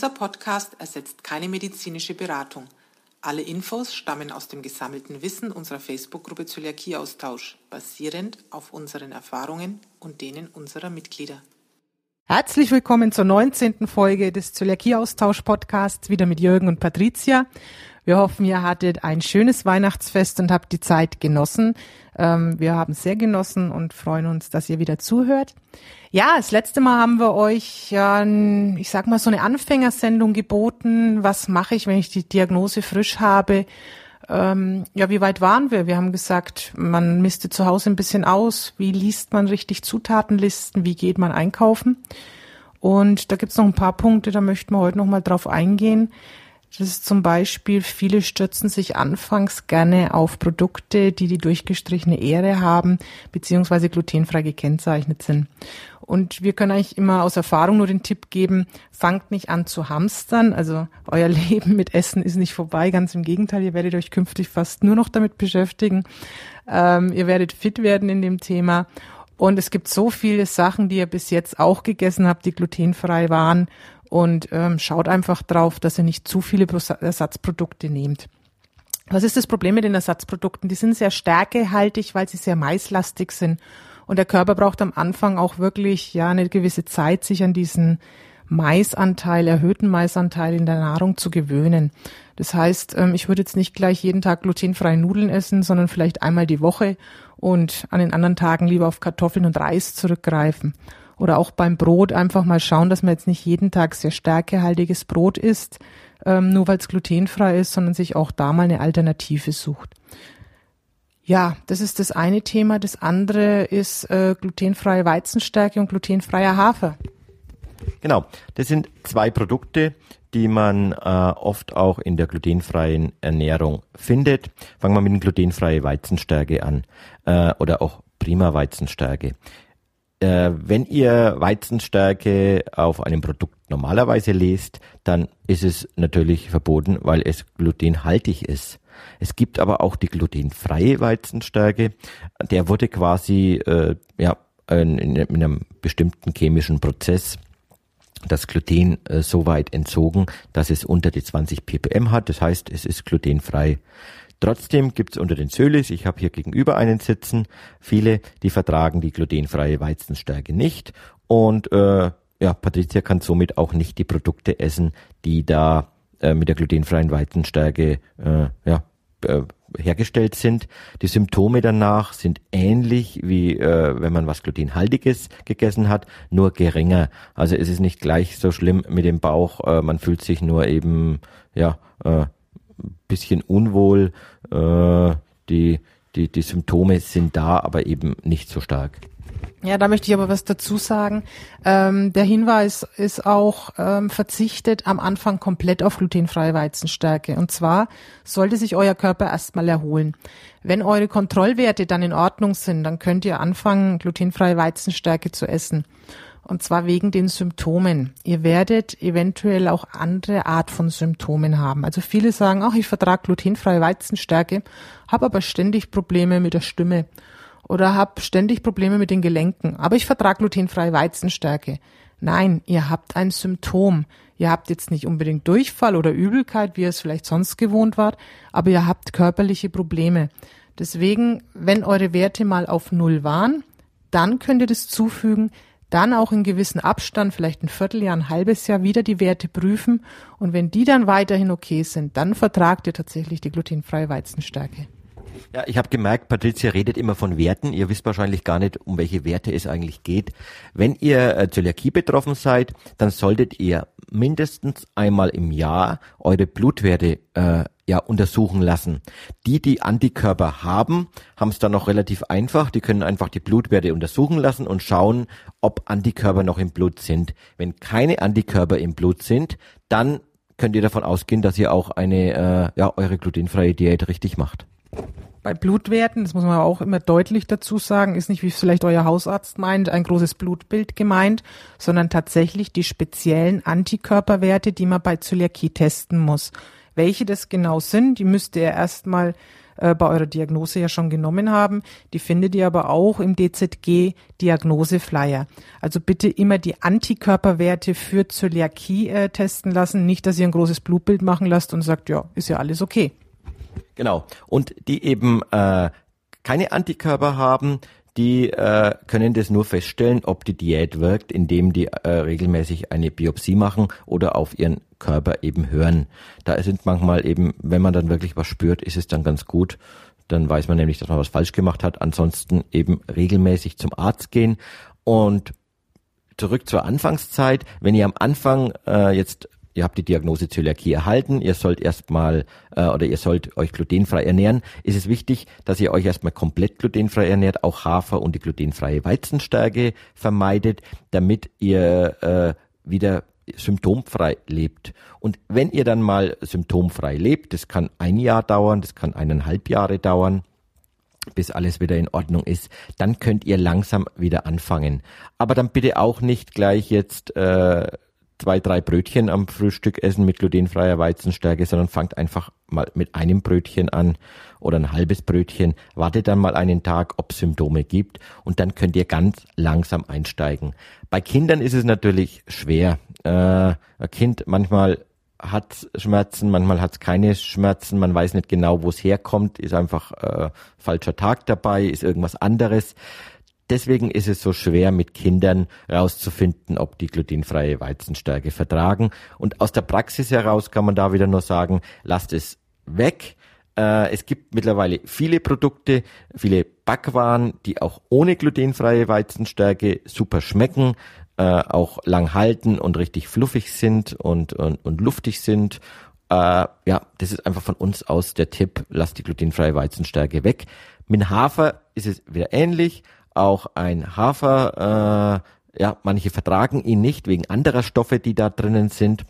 Dieser Podcast ersetzt keine medizinische Beratung. Alle Infos stammen aus dem gesammelten Wissen unserer Facebook-Gruppe Zöliakie-Austausch, basierend auf unseren Erfahrungen und denen unserer Mitglieder. Herzlich willkommen zur 19. Folge des Zöliakie-Austausch-Podcasts, wieder mit Jürgen und Patricia. Wir hoffen, ihr hattet ein schönes Weihnachtsfest und habt die Zeit genossen. Ähm, wir haben sehr genossen und freuen uns, dass ihr wieder zuhört. Ja, das letzte Mal haben wir euch ich sag mal, so eine Anfängersendung geboten. Was mache ich, wenn ich die Diagnose frisch habe? Ähm, ja, wie weit waren wir? Wir haben gesagt, man misste zu Hause ein bisschen aus. Wie liest man richtig Zutatenlisten? Wie geht man einkaufen? Und da gibt's noch ein paar Punkte, da möchten wir heute noch mal drauf eingehen. Das ist zum Beispiel, viele stürzen sich anfangs gerne auf Produkte, die die durchgestrichene Ähre haben, beziehungsweise glutenfrei gekennzeichnet sind. Und wir können eigentlich immer aus Erfahrung nur den Tipp geben, fangt nicht an zu hamstern. Also euer Leben mit Essen ist nicht vorbei, ganz im Gegenteil, ihr werdet euch künftig fast nur noch damit beschäftigen. Ähm, ihr werdet fit werden in dem Thema. Und es gibt so viele Sachen, die ihr bis jetzt auch gegessen habt, die glutenfrei waren und ähm, schaut einfach drauf, dass ihr nicht zu viele Ersatzprodukte nehmt. Was ist das Problem mit den Ersatzprodukten? Die sind sehr stärkehaltig, weil sie sehr maislastig sind. Und der Körper braucht am Anfang auch wirklich ja eine gewisse Zeit, sich an diesen Maisanteil, erhöhten Maisanteil in der Nahrung zu gewöhnen. Das heißt, ähm, ich würde jetzt nicht gleich jeden Tag glutenfreie Nudeln essen, sondern vielleicht einmal die Woche und an den anderen Tagen lieber auf Kartoffeln und Reis zurückgreifen. Oder auch beim Brot einfach mal schauen, dass man jetzt nicht jeden Tag sehr stärkehaltiges Brot isst, ähm, nur weil es glutenfrei ist, sondern sich auch da mal eine Alternative sucht. Ja, das ist das eine Thema. Das andere ist äh, glutenfreie Weizenstärke und glutenfreier Hafer. Genau, das sind zwei Produkte, die man äh, oft auch in der glutenfreien Ernährung findet. Fangen wir mit glutenfreien Weizenstärke an äh, oder auch Prima Weizenstärke. Äh, wenn ihr Weizenstärke auf einem Produkt normalerweise lest, dann ist es natürlich verboten, weil es glutenhaltig ist. Es gibt aber auch die glutenfreie Weizenstärke. Der wurde quasi äh, ja, in, in, in einem bestimmten chemischen Prozess das Gluten äh, so weit entzogen, dass es unter die 20 ppm hat. Das heißt, es ist glutenfrei. Trotzdem gibt es unter den Sölis, ich habe hier gegenüber einen sitzen, viele, die vertragen die glutenfreie Weizenstärke nicht. Und äh, ja, Patricia kann somit auch nicht die Produkte essen, die da äh, mit der glutenfreien Weizenstärke äh, ja, äh, hergestellt sind. Die Symptome danach sind ähnlich wie äh, wenn man was glutenhaltiges gegessen hat, nur geringer. Also es ist nicht gleich so schlimm mit dem Bauch. Äh, man fühlt sich nur eben ja äh, bisschen unwohl. Äh, die, die, die Symptome sind da, aber eben nicht so stark. Ja, da möchte ich aber was dazu sagen. Ähm, der Hinweis ist auch, ähm, verzichtet am Anfang komplett auf glutenfreie Weizenstärke. Und zwar sollte sich euer Körper erstmal erholen. Wenn eure Kontrollwerte dann in Ordnung sind, dann könnt ihr anfangen, glutenfreie Weizenstärke zu essen. Und zwar wegen den Symptomen. Ihr werdet eventuell auch andere Art von Symptomen haben. Also viele sagen, ach, ich vertrage glutenfreie Weizenstärke, habe aber ständig Probleme mit der Stimme oder habe ständig Probleme mit den Gelenken, aber ich vertrage glutenfreie Weizenstärke. Nein, ihr habt ein Symptom. Ihr habt jetzt nicht unbedingt Durchfall oder Übelkeit, wie ihr es vielleicht sonst gewohnt wart, aber ihr habt körperliche Probleme. Deswegen, wenn eure Werte mal auf Null waren, dann könnt ihr das zufügen, dann auch in gewissen Abstand, vielleicht ein Vierteljahr, ein halbes Jahr wieder die Werte prüfen und wenn die dann weiterhin okay sind, dann vertragt ihr tatsächlich die glutenfreie Weizenstärke. Ja, ich habe gemerkt, Patricia redet immer von Werten. Ihr wisst wahrscheinlich gar nicht, um welche Werte es eigentlich geht. Wenn ihr äh, Zöliakie betroffen seid, dann solltet ihr mindestens einmal im Jahr eure Blutwerte äh, ja untersuchen lassen. Die, die Antikörper haben, haben es dann noch relativ einfach. Die können einfach die Blutwerte untersuchen lassen und schauen, ob Antikörper noch im Blut sind. Wenn keine Antikörper im Blut sind, dann könnt ihr davon ausgehen, dass ihr auch eine äh, ja eure glutenfreie Diät richtig macht bei Blutwerten, das muss man auch immer deutlich dazu sagen, ist nicht, wie vielleicht euer Hausarzt meint, ein großes Blutbild gemeint, sondern tatsächlich die speziellen Antikörperwerte, die man bei Zöliakie testen muss. Welche das genau sind, die müsste er erstmal äh, bei eurer Diagnose ja schon genommen haben. Die findet ihr aber auch im DZG Diagnoseflyer. Also bitte immer die Antikörperwerte für Zöliakie äh, testen lassen. Nicht, dass ihr ein großes Blutbild machen lasst und sagt, ja, ist ja alles okay. Genau. Und die eben äh, keine Antikörper haben, die äh, können das nur feststellen, ob die Diät wirkt, indem die äh, regelmäßig eine Biopsie machen oder auf ihren Körper eben hören. Da sind manchmal eben, wenn man dann wirklich was spürt, ist es dann ganz gut. Dann weiß man nämlich, dass man was falsch gemacht hat. Ansonsten eben regelmäßig zum Arzt gehen. Und zurück zur Anfangszeit, wenn ihr am Anfang äh, jetzt ihr habt die Diagnose Zöliakie erhalten, ihr sollt erstmal äh, oder ihr sollt euch glutenfrei ernähren, ist es wichtig, dass ihr euch erstmal komplett glutenfrei ernährt, auch Hafer und die glutenfreie Weizenstärke vermeidet, damit ihr äh, wieder symptomfrei lebt. Und wenn ihr dann mal symptomfrei lebt, das kann ein Jahr dauern, das kann eineinhalb Jahre dauern, bis alles wieder in Ordnung ist, dann könnt ihr langsam wieder anfangen. Aber dann bitte auch nicht gleich jetzt äh, zwei, drei Brötchen am Frühstück essen mit glutenfreier Weizenstärke, sondern fangt einfach mal mit einem Brötchen an oder ein halbes Brötchen, wartet dann mal einen Tag, ob es Symptome gibt und dann könnt ihr ganz langsam einsteigen. Bei Kindern ist es natürlich schwer. Äh, ein Kind manchmal hat Schmerzen, manchmal hat es keine Schmerzen, man weiß nicht genau, wo es herkommt, ist einfach äh, falscher Tag dabei, ist irgendwas anderes. Deswegen ist es so schwer, mit Kindern herauszufinden, ob die glutenfreie Weizenstärke vertragen. Und aus der Praxis heraus kann man da wieder nur sagen, lasst es weg. Äh, es gibt mittlerweile viele Produkte, viele Backwaren, die auch ohne glutenfreie Weizenstärke super schmecken, äh, auch lang halten und richtig fluffig sind und, und, und luftig sind. Äh, ja, das ist einfach von uns aus der Tipp, lasst die glutenfreie Weizenstärke weg. Mit Hafer ist es wieder ähnlich auch ein Hafer, äh, ja, manche vertragen ihn nicht wegen anderer Stoffe, die da drinnen sind.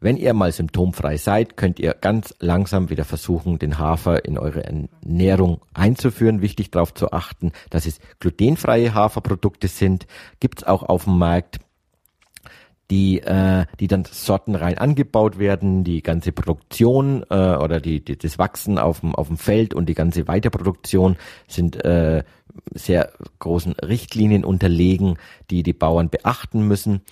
Wenn ihr mal symptomfrei seid, könnt ihr ganz langsam wieder versuchen, den Hafer in eure Ernährung einzuführen. Wichtig darauf zu achten, dass es glutenfreie Haferprodukte sind. Gibt's auch auf dem Markt die, äh, die dann sortenrein angebaut werden, die ganze Produktion äh, oder die, die, das Wachsen auf dem, auf dem Feld und die ganze Weiterproduktion sind äh, sehr großen Richtlinien unterlegen, die die Bauern beachten müssen.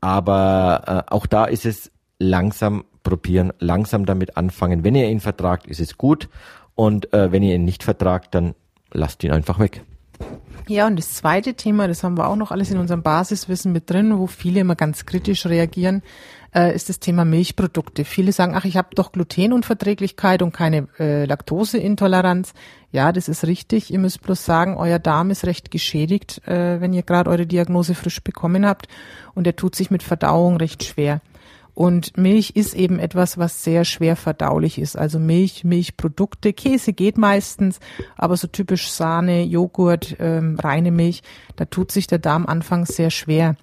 Aber äh, auch da ist es langsam probieren, langsam damit anfangen. Wenn ihr ihn vertragt, ist es gut. Und äh, wenn ihr ihn nicht vertragt, dann lasst ihn einfach weg. Ja, und das zweite Thema, das haben wir auch noch alles in unserem Basiswissen mit drin, wo viele immer ganz kritisch reagieren, äh, ist das Thema Milchprodukte. Viele sagen, ach, ich habe doch Glutenunverträglichkeit und keine äh, Laktoseintoleranz. Ja, das ist richtig. Ihr müsst bloß sagen, euer Darm ist recht geschädigt, äh, wenn ihr gerade eure Diagnose frisch bekommen habt und er tut sich mit Verdauung recht schwer. Und Milch ist eben etwas, was sehr schwer verdaulich ist. Also Milch, Milchprodukte, Käse geht meistens, aber so typisch Sahne, Joghurt, ähm, reine Milch, da tut sich der Darm anfangs sehr schwer.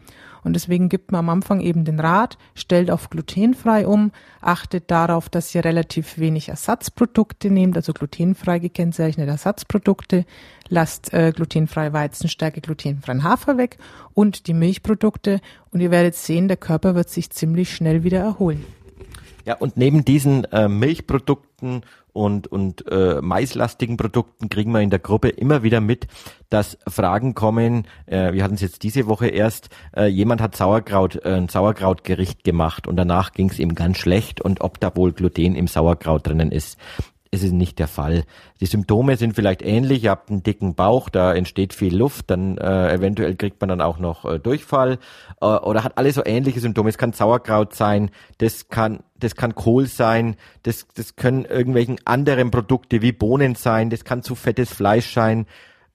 Und deswegen gibt man am Anfang eben den Rat, stellt auf glutenfrei um, achtet darauf, dass ihr relativ wenig Ersatzprodukte nehmt, also glutenfrei gekennzeichnete Ersatzprodukte, lasst äh, glutenfreie Weizenstärke, glutenfreien Hafer weg und die Milchprodukte und ihr werdet sehen, der Körper wird sich ziemlich schnell wieder erholen. Ja, und neben diesen äh, Milchprodukten und, und äh, maislastigen Produkten kriegen wir in der Gruppe immer wieder mit, dass Fragen kommen. Äh, wir hatten es jetzt diese Woche erst. Äh, jemand hat Sauerkraut, äh, ein Sauerkrautgericht gemacht und danach ging es ihm ganz schlecht und ob da wohl Gluten im Sauerkraut drinnen ist es ist nicht der Fall. Die Symptome sind vielleicht ähnlich. Ihr habt einen dicken Bauch, da entsteht viel Luft, dann äh, eventuell kriegt man dann auch noch äh, Durchfall äh, oder hat alle so ähnliche Symptome. Es kann Sauerkraut sein, das kann das kann Kohl sein, das das können irgendwelchen anderen Produkte wie Bohnen sein, das kann zu fettes Fleisch sein,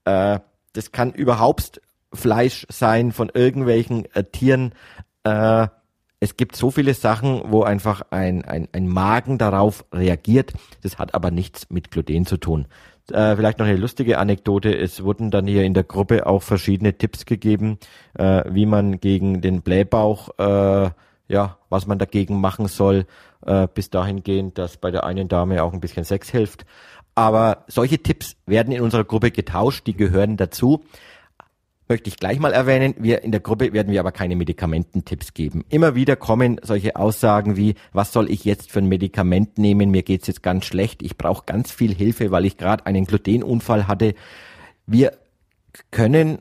äh, das kann überhaupt Fleisch sein von irgendwelchen äh, Tieren. Äh, es gibt so viele Sachen, wo einfach ein, ein, ein Magen darauf reagiert. Das hat aber nichts mit Gluten zu tun. Äh, vielleicht noch eine lustige Anekdote. Es wurden dann hier in der Gruppe auch verschiedene Tipps gegeben, äh, wie man gegen den Blähbauch, äh, ja, was man dagegen machen soll, äh, bis dahin gehend, dass bei der einen Dame auch ein bisschen Sex hilft. Aber solche Tipps werden in unserer Gruppe getauscht, die gehören dazu möchte ich gleich mal erwähnen, wir in der Gruppe werden wir aber keine Medikamententipps geben. Immer wieder kommen solche Aussagen wie, was soll ich jetzt für ein Medikament nehmen, mir geht's jetzt ganz schlecht, ich brauche ganz viel Hilfe, weil ich gerade einen Glutenunfall hatte. Wir können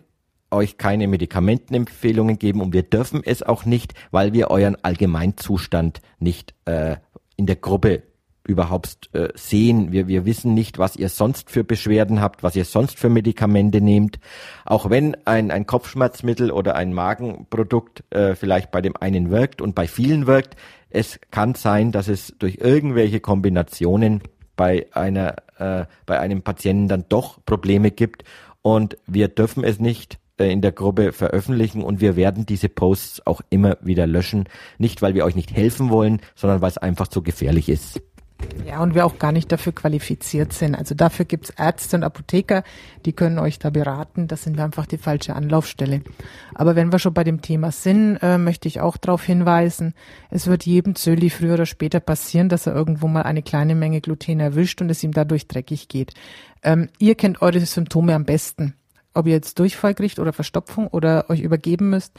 euch keine Medikamentenempfehlungen geben und wir dürfen es auch nicht, weil wir euren Allgemeinzustand nicht äh, in der Gruppe überhaupt äh, sehen. Wir, wir wissen nicht, was ihr sonst für Beschwerden habt, was ihr sonst für Medikamente nehmt. Auch wenn ein, ein Kopfschmerzmittel oder ein Magenprodukt äh, vielleicht bei dem einen wirkt und bei vielen wirkt, es kann sein, dass es durch irgendwelche Kombinationen bei einer äh, bei einem Patienten dann doch Probleme gibt und wir dürfen es nicht äh, in der Gruppe veröffentlichen und wir werden diese Posts auch immer wieder löschen. Nicht, weil wir euch nicht helfen wollen, sondern weil es einfach zu gefährlich ist. Ja, und wir auch gar nicht dafür qualifiziert sind. Also dafür gibt's Ärzte und Apotheker, die können euch da beraten. Das sind wir einfach die falsche Anlaufstelle. Aber wenn wir schon bei dem Thema sind, äh, möchte ich auch darauf hinweisen, es wird jedem Zöli früher oder später passieren, dass er irgendwo mal eine kleine Menge Gluten erwischt und es ihm dadurch dreckig geht. Ähm, ihr kennt eure Symptome am besten ob ihr jetzt Durchfall kriegt oder Verstopfung oder euch übergeben müsst,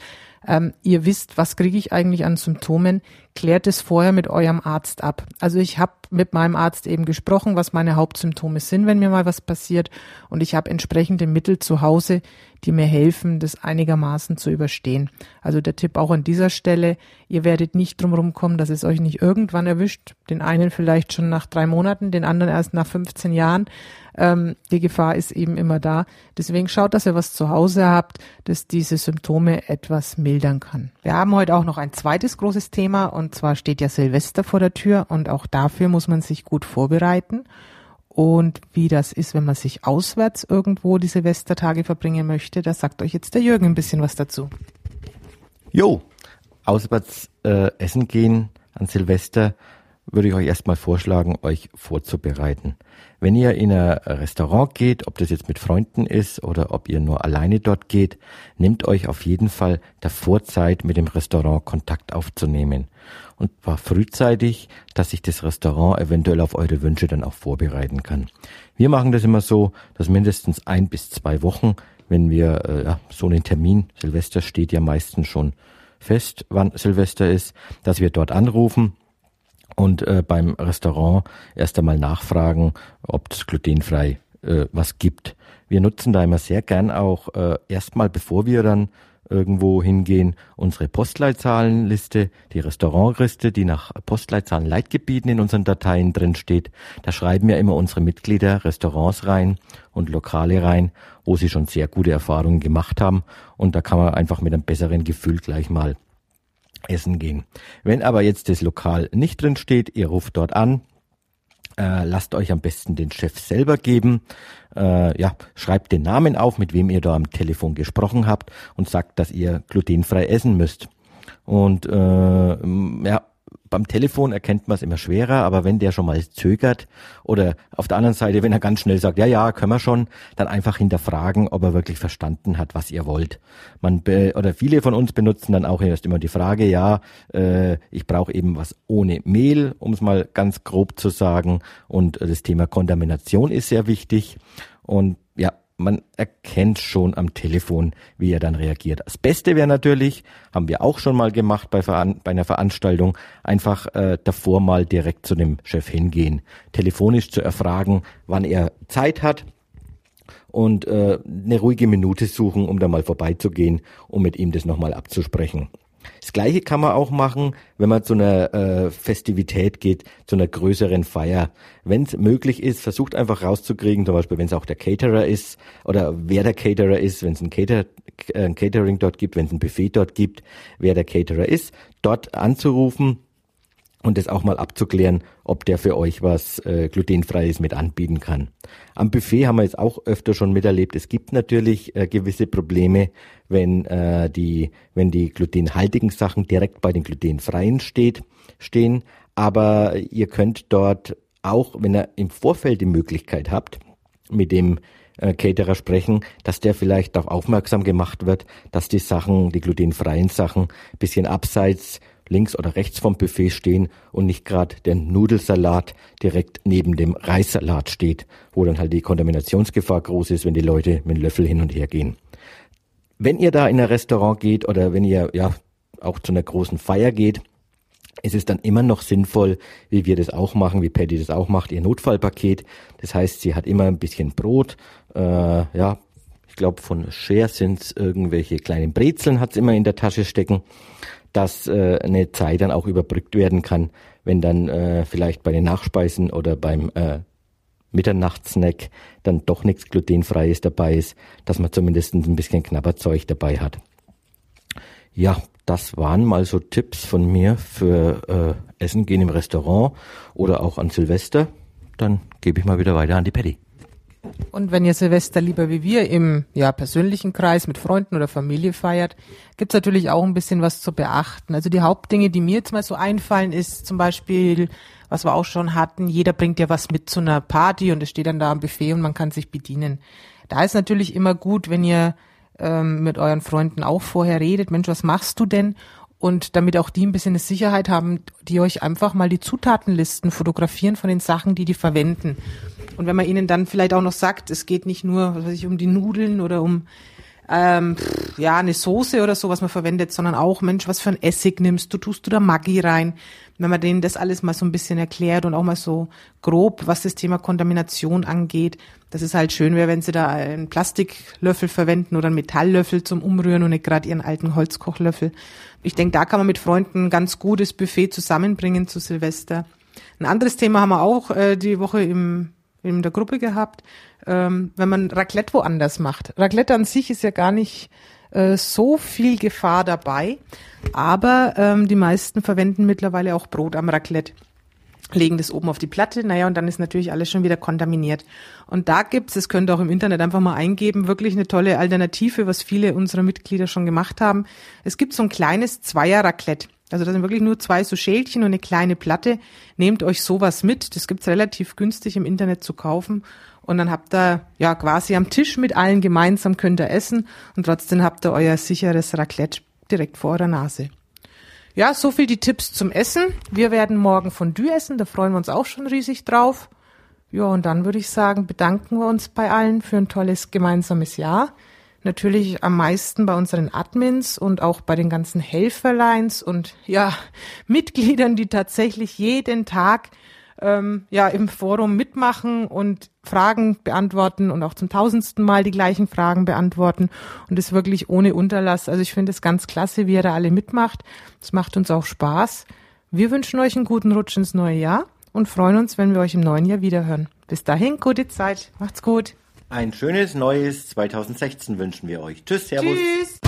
ähm, ihr wisst, was kriege ich eigentlich an Symptomen, klärt es vorher mit eurem Arzt ab. Also ich habe mit meinem Arzt eben gesprochen, was meine Hauptsymptome sind, wenn mir mal was passiert und ich habe entsprechende Mittel zu Hause, die mir helfen, das einigermaßen zu überstehen. Also der Tipp auch an dieser Stelle, ihr werdet nicht drumherum kommen, dass es euch nicht irgendwann erwischt, den einen vielleicht schon nach drei Monaten, den anderen erst nach 15 Jahren. Ähm, die Gefahr ist eben immer da. Deswegen schaut, dass ihr was zu Hause habt, das diese Symptome etwas mildern kann. Wir haben heute auch noch ein zweites großes Thema und zwar steht ja Silvester vor der Tür und auch dafür muss man sich gut vorbereiten. Und wie das ist, wenn man sich auswärts irgendwo die Silvestertage verbringen möchte, da sagt euch jetzt der Jürgen ein bisschen was dazu. Jo, auswärts äh, essen gehen an Silvester würde ich euch erstmal vorschlagen, euch vorzubereiten. Wenn ihr in ein Restaurant geht, ob das jetzt mit Freunden ist oder ob ihr nur alleine dort geht, nehmt euch auf jeden Fall davor Zeit, mit dem Restaurant Kontakt aufzunehmen. Und war frühzeitig, dass sich das Restaurant eventuell auf eure Wünsche dann auch vorbereiten kann. Wir machen das immer so, dass mindestens ein bis zwei Wochen, wenn wir äh, ja, so einen Termin, Silvester steht ja meistens schon fest, wann Silvester ist, dass wir dort anrufen und äh, beim Restaurant erst einmal nachfragen, ob es glutenfrei äh, was gibt. Wir nutzen da immer sehr gern auch äh, erstmal, bevor wir dann irgendwo hingehen, unsere Postleitzahlenliste, die Restaurantliste, die nach Postleitzahlen Leitgebieten in unseren Dateien drin steht. Da schreiben ja immer unsere Mitglieder Restaurants rein und Lokale rein, wo sie schon sehr gute Erfahrungen gemacht haben. Und da kann man einfach mit einem besseren Gefühl gleich mal essen gehen. Wenn aber jetzt das Lokal nicht drin steht, ihr ruft dort an, äh, lasst euch am besten den Chef selber geben. Äh, ja, schreibt den Namen auf, mit wem ihr da am Telefon gesprochen habt und sagt, dass ihr glutenfrei essen müsst. Und äh, ja, beim Telefon erkennt man es immer schwerer, aber wenn der schon mal zögert oder auf der anderen Seite, wenn er ganz schnell sagt, ja, ja, können wir schon, dann einfach hinterfragen, ob er wirklich verstanden hat, was ihr wollt. Man be oder viele von uns benutzen dann auch erst immer die Frage, ja, äh, ich brauche eben was ohne Mehl, um es mal ganz grob zu sagen. Und das Thema Kontamination ist sehr wichtig. Und man erkennt schon am Telefon, wie er dann reagiert. Das Beste wäre natürlich, haben wir auch schon mal gemacht bei, Veran bei einer Veranstaltung, einfach äh, davor mal direkt zu dem Chef hingehen, telefonisch zu erfragen, wann er Zeit hat und äh, eine ruhige Minute suchen, um da mal vorbeizugehen, um mit ihm das nochmal abzusprechen. Das gleiche kann man auch machen, wenn man zu einer äh, Festivität geht, zu einer größeren Feier. Wenn es möglich ist, versucht einfach rauszukriegen, zum Beispiel wenn es auch der Caterer ist oder wer der Caterer ist, wenn es ein, Cater, äh, ein Catering dort gibt, wenn es ein Buffet dort gibt, wer der Caterer ist, dort anzurufen und das auch mal abzuklären, ob der für euch was äh, glutenfreies mit anbieten kann. Am Buffet haben wir jetzt auch öfter schon miterlebt. Es gibt natürlich äh, gewisse Probleme, wenn äh, die wenn die glutenhaltigen Sachen direkt bei den glutenfreien steht stehen. Aber ihr könnt dort auch, wenn ihr im Vorfeld die Möglichkeit habt, mit dem äh, Caterer sprechen, dass der vielleicht auch aufmerksam gemacht wird, dass die Sachen, die glutenfreien Sachen, bisschen abseits links oder rechts vom Buffet stehen und nicht gerade der Nudelsalat direkt neben dem Reissalat steht, wo dann halt die Kontaminationsgefahr groß ist, wenn die Leute mit dem Löffel hin und her gehen. wenn ihr da in ein Restaurant geht oder wenn ihr ja auch zu einer großen Feier geht, ist es dann immer noch sinnvoll, wie wir das auch machen, wie Patty das auch macht, ihr Notfallpaket. Das heißt, sie hat immer ein bisschen Brot, äh, ja, ich glaube von Share sind irgendwelche kleinen Brezeln, hat es immer in der Tasche stecken, dass äh, eine Zeit dann auch überbrückt werden kann, wenn dann äh, vielleicht bei den Nachspeisen oder beim äh, Mitternachtssnack dann doch nichts glutenfreies dabei ist, dass man zumindest ein bisschen Knabberzeug dabei hat. Ja, das waren mal so Tipps von mir für äh, Essen gehen im Restaurant oder auch an Silvester. Dann gebe ich mal wieder weiter an die Patty. Und wenn ihr Silvester lieber wie wir im ja, persönlichen Kreis mit Freunden oder Familie feiert, gibt's natürlich auch ein bisschen was zu beachten. Also die Hauptdinge, die mir jetzt mal so einfallen, ist zum Beispiel, was wir auch schon hatten, jeder bringt ja was mit zu einer Party und es steht dann da am Buffet und man kann sich bedienen. Da ist natürlich immer gut, wenn ihr ähm, mit euren Freunden auch vorher redet, Mensch, was machst du denn? Und damit auch die ein bisschen eine Sicherheit haben, die euch einfach mal die Zutatenlisten fotografieren von den Sachen, die die verwenden. Und wenn man ihnen dann vielleicht auch noch sagt, es geht nicht nur was weiß ich, um die Nudeln oder um ähm, ja eine Soße oder so, was man verwendet, sondern auch, Mensch, was für ein Essig nimmst du, tust du da Maggi rein? Wenn man denen das alles mal so ein bisschen erklärt und auch mal so grob, was das Thema Kontamination angeht, das ist halt schön wäre, wenn sie da einen Plastiklöffel verwenden oder einen Metalllöffel zum Umrühren und nicht gerade ihren alten Holzkochlöffel. Ich denke, da kann man mit Freunden ein ganz gutes Buffet zusammenbringen zu Silvester. Ein anderes Thema haben wir auch äh, die Woche im in der Gruppe gehabt, ähm, wenn man Raclette woanders macht. Raclette an sich ist ja gar nicht äh, so viel Gefahr dabei, aber ähm, die meisten verwenden mittlerweile auch Brot am Raclette legen das oben auf die Platte, naja, und dann ist natürlich alles schon wieder kontaminiert. Und da gibt's, das könnt ihr auch im Internet einfach mal eingeben, wirklich eine tolle Alternative, was viele unserer Mitglieder schon gemacht haben. Es gibt so ein kleines Zweier-Raclette. Also das sind wirklich nur zwei so Schälchen und eine kleine Platte. Nehmt euch sowas mit. Das gibt's relativ günstig im Internet zu kaufen. Und dann habt ihr ja quasi am Tisch mit allen gemeinsam könnt ihr essen und trotzdem habt ihr euer sicheres Raclette direkt vor eurer Nase. Ja, so viel die Tipps zum Essen. Wir werden morgen Fondue essen, da freuen wir uns auch schon riesig drauf. Ja, und dann würde ich sagen, bedanken wir uns bei allen für ein tolles gemeinsames Jahr natürlich am meisten bei unseren Admins und auch bei den ganzen Helferlines und ja, Mitgliedern, die tatsächlich jeden Tag ähm, ja im Forum mitmachen und Fragen beantworten und auch zum tausendsten Mal die gleichen Fragen beantworten und das wirklich ohne Unterlass. Also ich finde es ganz klasse, wie ihr da alle mitmacht. Es macht uns auch Spaß. Wir wünschen euch einen guten Rutsch ins neue Jahr und freuen uns, wenn wir euch im neuen Jahr wiederhören. Bis dahin, gute Zeit. Macht's gut. Ein schönes neues 2016 wünschen wir euch. Tschüss, Servus. Tschüss.